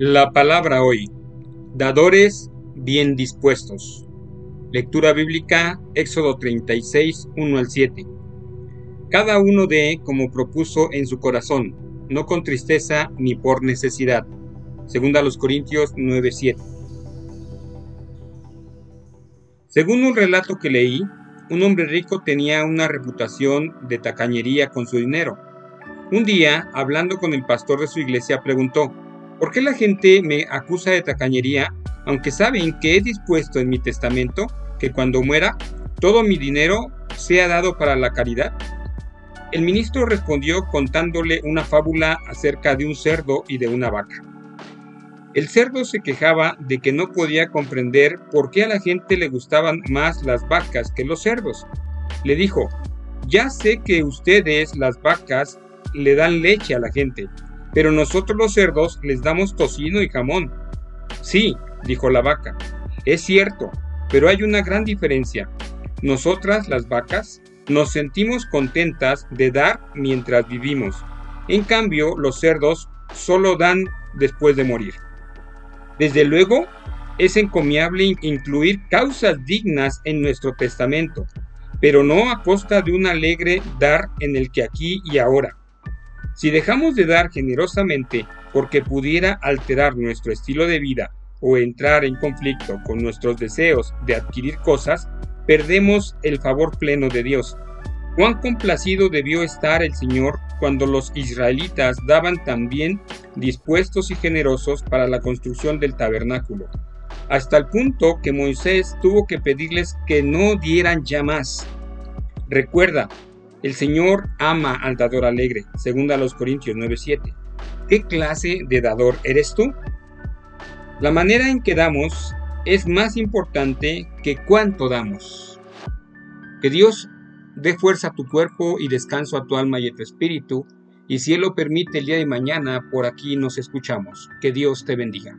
La palabra hoy. Dadores bien dispuestos. Lectura bíblica Éxodo 36, 1 al 7. Cada uno dé como propuso en su corazón, no con tristeza ni por necesidad. Segunda los Corintios 9, 7. Según un relato que leí, un hombre rico tenía una reputación de tacañería con su dinero. Un día, hablando con el pastor de su iglesia, preguntó, ¿Por qué la gente me acusa de tacañería, aunque saben que he dispuesto en mi testamento que cuando muera, todo mi dinero sea dado para la caridad? El ministro respondió contándole una fábula acerca de un cerdo y de una vaca. El cerdo se quejaba de que no podía comprender por qué a la gente le gustaban más las vacas que los cerdos. Le dijo, ya sé que ustedes, las vacas, le dan leche a la gente, pero nosotros los cerdos les damos tocino y jamón. Sí, dijo la vaca, es cierto, pero hay una gran diferencia. Nosotras, las vacas, nos sentimos contentas de dar mientras vivimos. En cambio, los cerdos solo dan después de morir. Desde luego, es encomiable incluir causas dignas en nuestro testamento, pero no a costa de un alegre dar en el que aquí y ahora. Si dejamos de dar generosamente porque pudiera alterar nuestro estilo de vida o entrar en conflicto con nuestros deseos de adquirir cosas, perdemos el favor pleno de Dios. Cuán complacido debió estar el Señor cuando los israelitas daban también dispuestos y generosos para la construcción del tabernáculo, hasta el punto que Moisés tuvo que pedirles que no dieran ya más. Recuerda, el Señor ama al dador alegre, según a los Corintios 9:7. ¿Qué clase de dador eres tú? La manera en que damos es más importante que cuánto damos. Que Dios dé fuerza a tu cuerpo y descanso a tu alma y a tu espíritu, y si Él lo permite el día de mañana, por aquí nos escuchamos. Que Dios te bendiga.